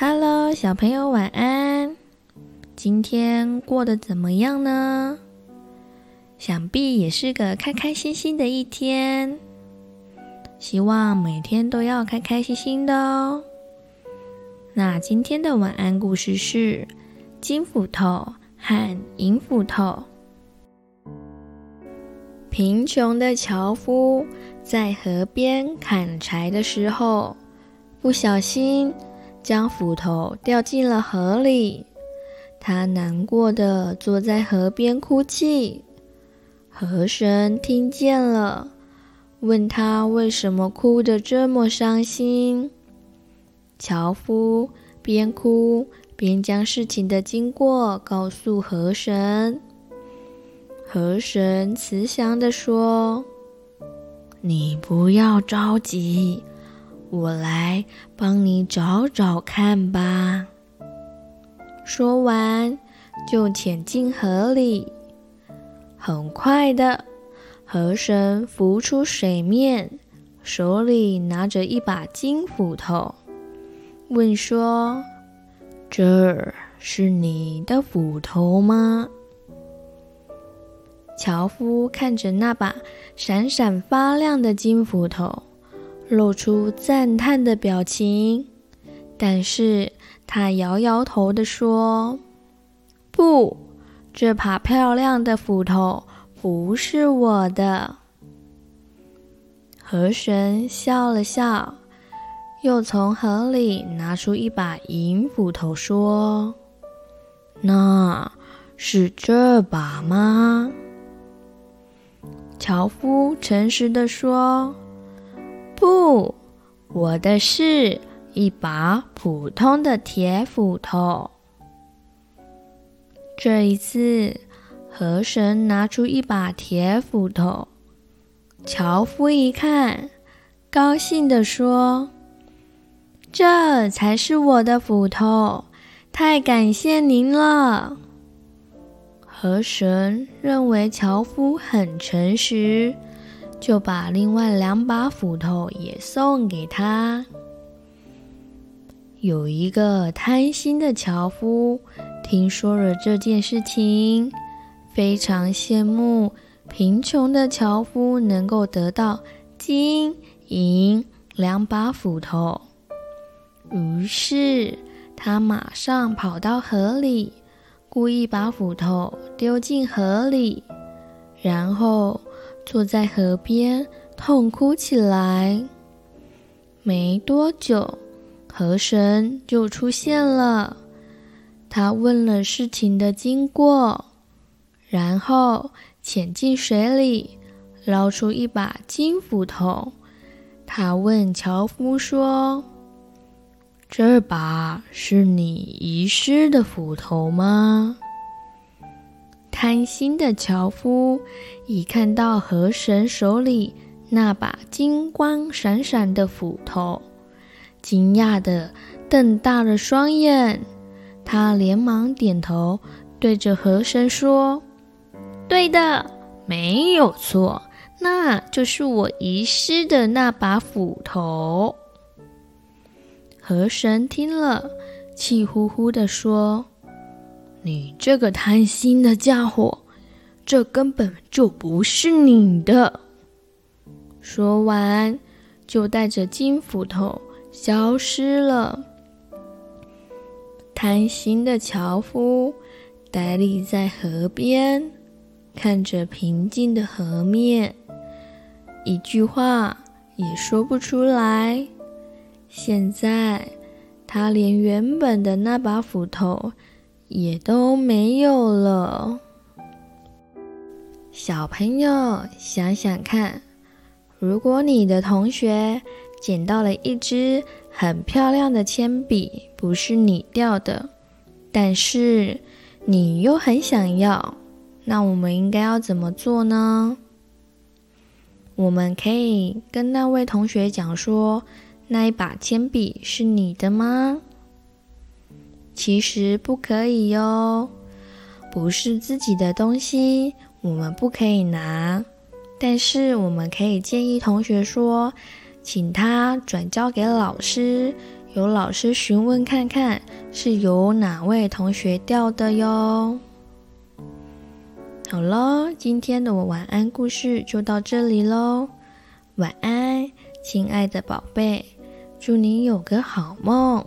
Hello，小朋友晚安。今天过得怎么样呢？想必也是个开开心心的一天。希望每天都要开开心心的哦。那今天的晚安故事是金斧头和银斧头。贫穷的樵夫在河边砍柴的时候，不小心将斧头掉进了河里。他难过的坐在河边哭泣。河神听见了，问他为什么哭得这么伤心。樵夫边哭边将事情的经过告诉河神。河神慈祥地说：“你不要着急，我来帮你找找看吧。”说完，就潜进河里。很快的，河神浮出水面，手里拿着一把金斧头，问说：“这是你的斧头吗？”樵夫看着那把闪闪发亮的金斧头，露出赞叹的表情。但是他摇摇头地说：“不，这把漂亮的斧头不是我的。”河神笑了笑，又从河里拿出一把银斧头，说：“那是这把吗？”樵夫诚实地说：“不，我的是一把普通的铁斧头。”这一次，河神拿出一把铁斧头，樵夫一看，高兴地说：“这才是我的斧头，太感谢您了。”河神认为樵夫很诚实，就把另外两把斧头也送给他。有一个贪心的樵夫听说了这件事情，非常羡慕贫穷的樵夫能够得到金银两把斧头，于是他马上跑到河里。故意把斧头丢进河里，然后坐在河边痛哭起来。没多久，河神就出现了。他问了事情的经过，然后潜进水里，捞出一把金斧头。他问樵夫说，这把是你遗失的斧头吗？贪心的樵夫一看到河神手里那把金光闪闪的斧头，惊讶地瞪大了双眼。他连忙点头，对着河神说：“对的，没有错，那就是我遗失的那把斧头。”河神听了，气呼呼地说：“你这个贪心的家伙，这根本就不是你的。”说完，就带着金斧头消失了。贪心的樵夫呆立在河边，看着平静的河面，一句话也说不出来。现在，他连原本的那把斧头也都没有了。小朋友，想想看，如果你的同学捡到了一支很漂亮的铅笔，不是你掉的，但是你又很想要，那我们应该要怎么做呢？我们可以跟那位同学讲说，那一把铅笔是你的吗？其实不可以哟，不是自己的东西，我们不可以拿。但是我们可以建议同学说，请他转交给老师，由老师询问看看是由哪位同学掉的哟。好喽，今天的晚安故事就到这里喽。晚安，亲爱的宝贝，祝你有个好梦。